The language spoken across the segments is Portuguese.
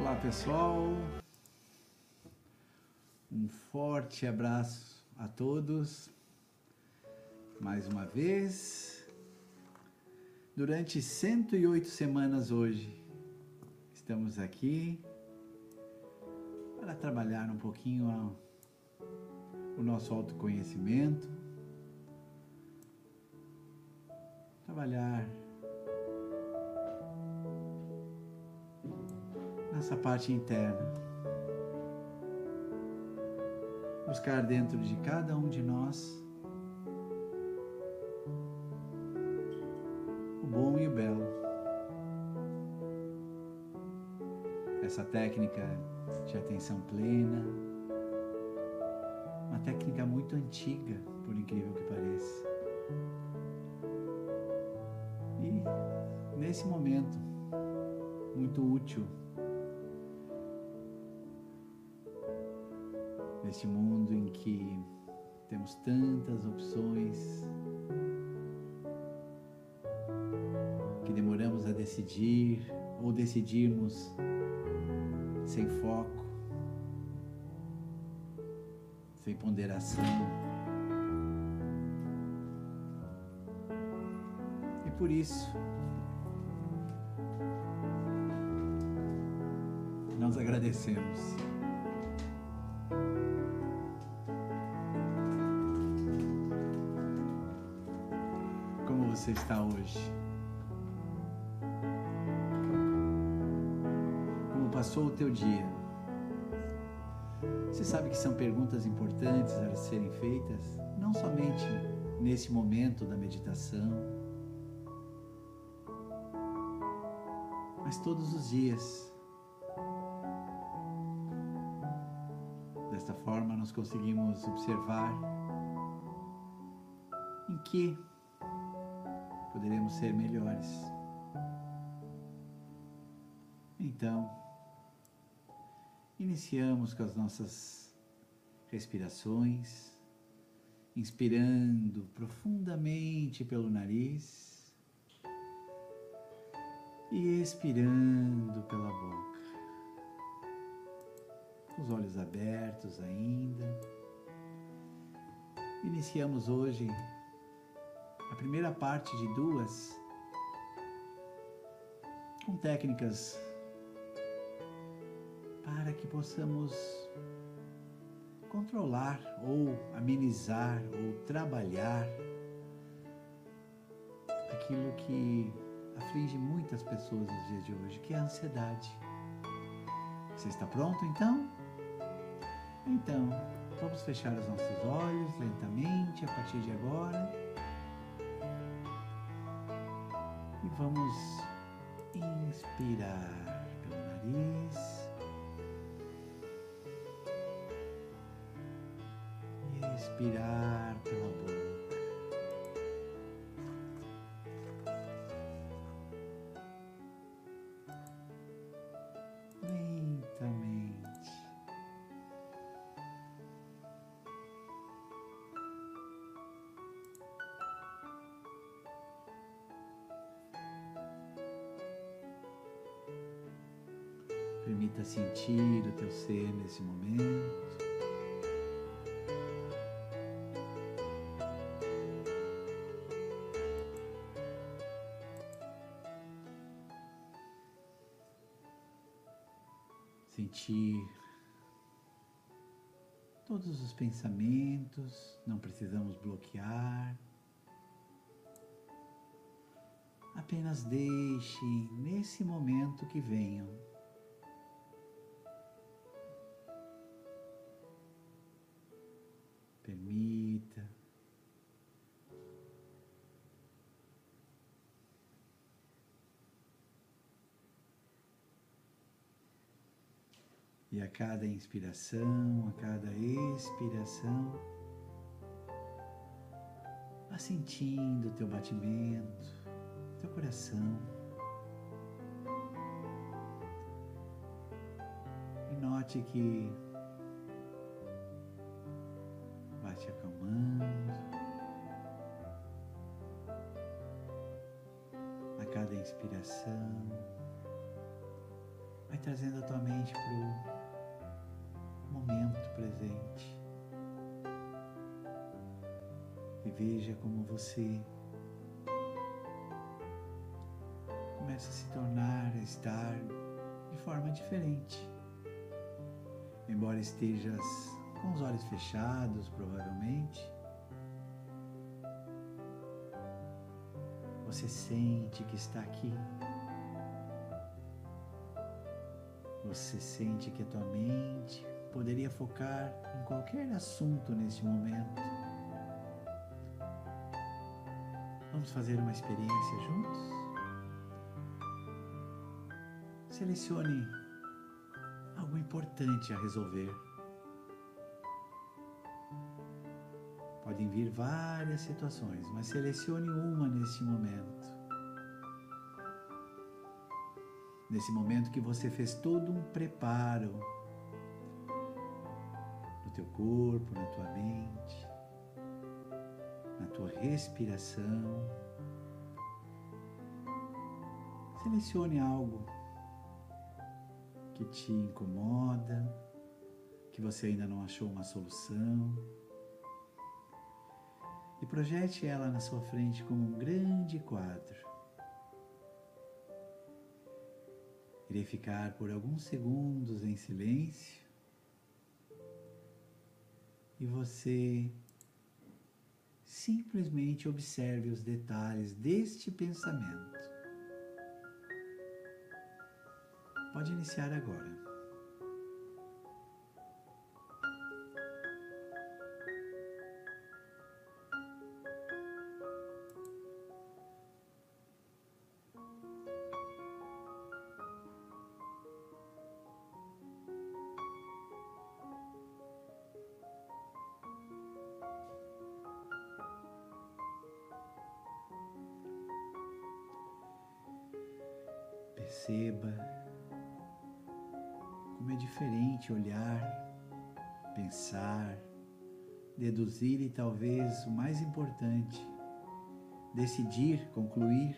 Olá pessoal, um forte abraço a todos. Mais uma vez, durante 108 semanas hoje, estamos aqui para trabalhar um pouquinho o nosso autoconhecimento, trabalhar nessa parte interna. Buscar dentro de cada um de nós o bom e o belo. Essa técnica de atenção plena, uma técnica muito antiga, por incrível que pareça. E nesse momento, muito útil neste mundo em que temos tantas opções, que demoramos a decidir ou decidirmos sem foco, sem ponderação. E por isso, nós agradecemos. Você está hoje? Como passou o teu dia? Você sabe que são perguntas importantes a serem feitas, não somente nesse momento da meditação, mas todos os dias. Desta forma, nós conseguimos observar em que poderemos ser melhores. Então, iniciamos com as nossas respirações, inspirando profundamente pelo nariz e expirando pela boca. Com os olhos abertos ainda. Iniciamos hoje primeira parte de duas com técnicas para que possamos controlar ou amenizar ou trabalhar aquilo que aflige muitas pessoas nos dias de hoje, que é a ansiedade. Você está pronto então? Então, vamos fechar os nossos olhos lentamente a partir de agora. Vamos inspirar pelo nariz. E expirar pela Permita sentir o teu ser nesse momento. Sentir todos os pensamentos, não precisamos bloquear. Apenas deixe nesse momento que venham. E a cada inspiração, a cada expiração, vá sentindo o teu batimento, teu coração. E note que vai te acalmando. A cada inspiração, vai trazendo a tua mente para o momento presente. E veja como você começa a se tornar, a estar de forma diferente. Embora estejas com os olhos fechados, provavelmente, você sente que está aqui. Você sente que a tua mente poderia focar em qualquer assunto neste momento. Vamos fazer uma experiência juntos? Selecione algo importante a resolver. Podem vir várias situações, mas selecione uma neste momento. Nesse momento que você fez todo um preparo teu corpo, na tua mente, na tua respiração. Selecione algo que te incomoda, que você ainda não achou uma solução. E projete ela na sua frente como um grande quadro. Irei ficar por alguns segundos em silêncio e você simplesmente observe os detalhes deste pensamento. Pode iniciar agora. Perceba como é diferente olhar, pensar, deduzir e talvez o mais importante, decidir, concluir,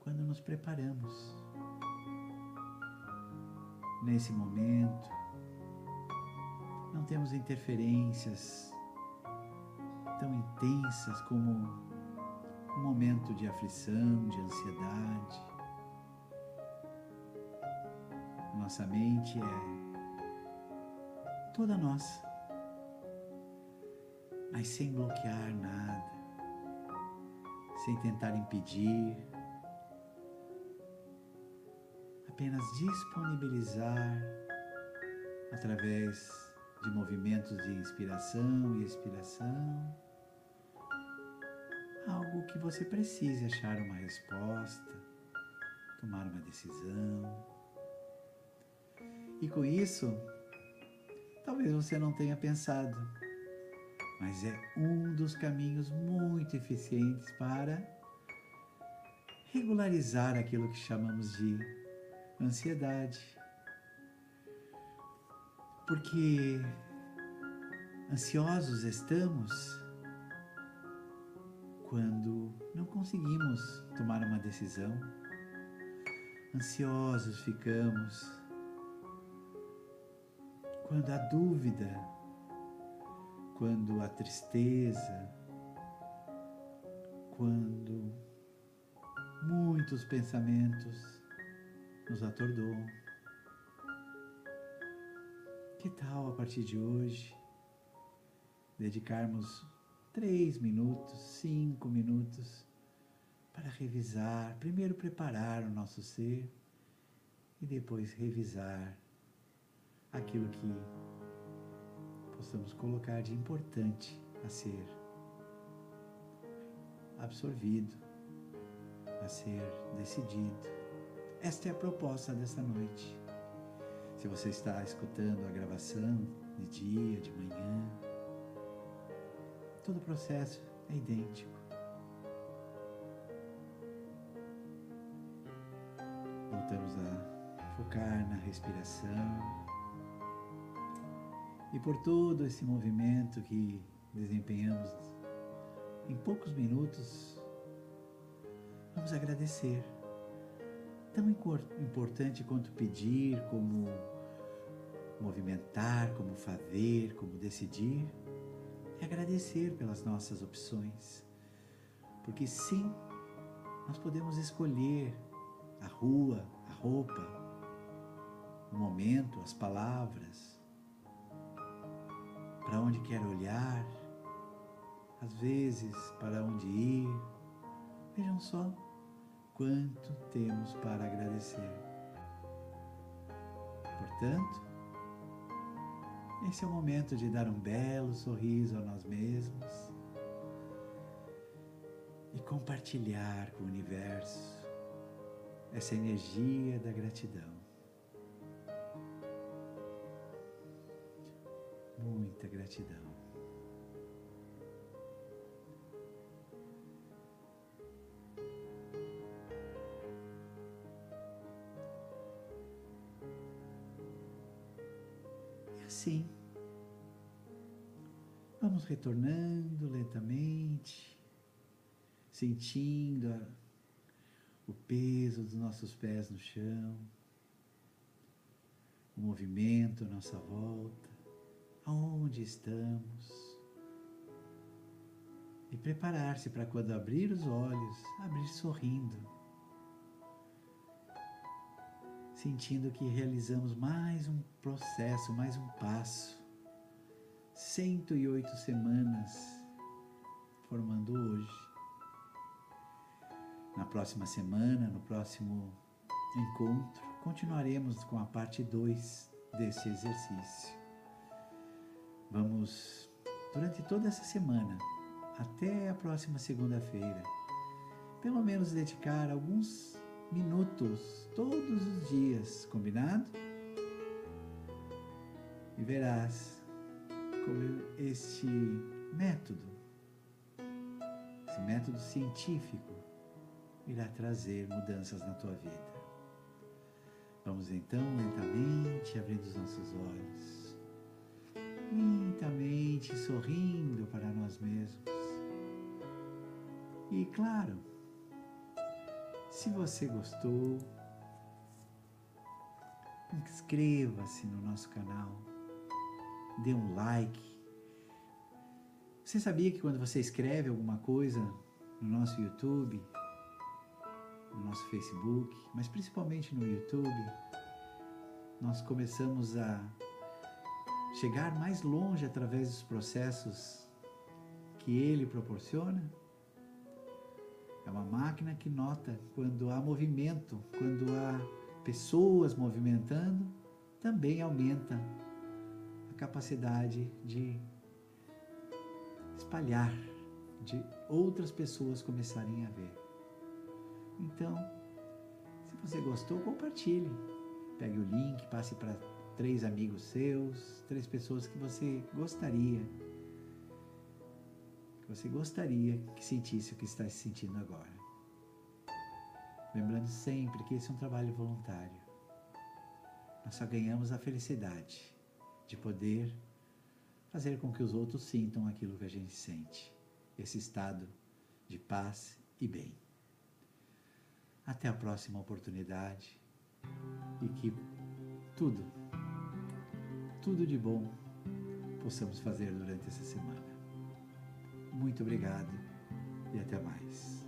quando nos preparamos. Nesse momento, não temos interferências tão intensas como um momento de aflição, de ansiedade. Nossa mente é toda nossa, mas sem bloquear nada, sem tentar impedir, apenas disponibilizar através de movimentos de inspiração e expiração algo que você precise achar uma resposta, tomar uma decisão. E com isso, talvez você não tenha pensado, mas é um dos caminhos muito eficientes para regularizar aquilo que chamamos de ansiedade. Porque ansiosos estamos quando não conseguimos tomar uma decisão, ansiosos ficamos quando a dúvida, quando a tristeza, quando muitos pensamentos nos atordoam. Que tal a partir de hoje dedicarmos três minutos, cinco minutos para revisar, primeiro preparar o nosso ser e depois revisar aquilo que possamos colocar de importante a ser absorvido, a ser decidido. Esta é a proposta dessa noite. Se você está escutando a gravação de dia, de manhã, todo o processo é idêntico. Voltamos a focar na respiração. E por todo esse movimento que desempenhamos em poucos minutos, vamos agradecer. Tão importante quanto pedir, como movimentar, como fazer, como decidir, é agradecer pelas nossas opções. Porque sim, nós podemos escolher a rua, a roupa, o momento, as palavras, para onde quer olhar, às vezes para onde ir. Vejam só quanto temos para agradecer. Portanto, esse é o momento de dar um belo sorriso a nós mesmos e compartilhar com o universo essa energia da gratidão. Muita gratidão. Retornando lentamente, sentindo a, o peso dos nossos pés no chão, o movimento à nossa volta, aonde estamos. E preparar-se para quando abrir os olhos, abrir sorrindo sentindo que realizamos mais um processo, mais um passo. 108 semanas formando hoje. Na próxima semana, no próximo encontro, continuaremos com a parte 2 desse exercício. Vamos, durante toda essa semana, até a próxima segunda-feira, pelo menos dedicar alguns minutos todos os dias, combinado? E verás como este método, esse método científico, irá trazer mudanças na tua vida. Vamos então lentamente abrindo os nossos olhos, lentamente sorrindo para nós mesmos. E claro, se você gostou, inscreva-se no nosso canal, dê um like. Você sabia que quando você escreve alguma coisa no nosso YouTube, no nosso Facebook, mas principalmente no YouTube, nós começamos a chegar mais longe através dos processos que ele proporciona? É uma máquina que nota quando há movimento, quando há pessoas movimentando, também aumenta capacidade de espalhar, de outras pessoas começarem a ver. Então, se você gostou, compartilhe. Pegue o link, passe para três amigos seus, três pessoas que você gostaria que você gostaria que sentisse o que está se sentindo agora. Lembrando sempre que esse é um trabalho voluntário. Nós só ganhamos a felicidade de poder fazer com que os outros sintam aquilo que a gente sente, esse estado de paz e bem. Até a próxima oportunidade e que tudo, tudo de bom possamos fazer durante essa semana. Muito obrigado e até mais.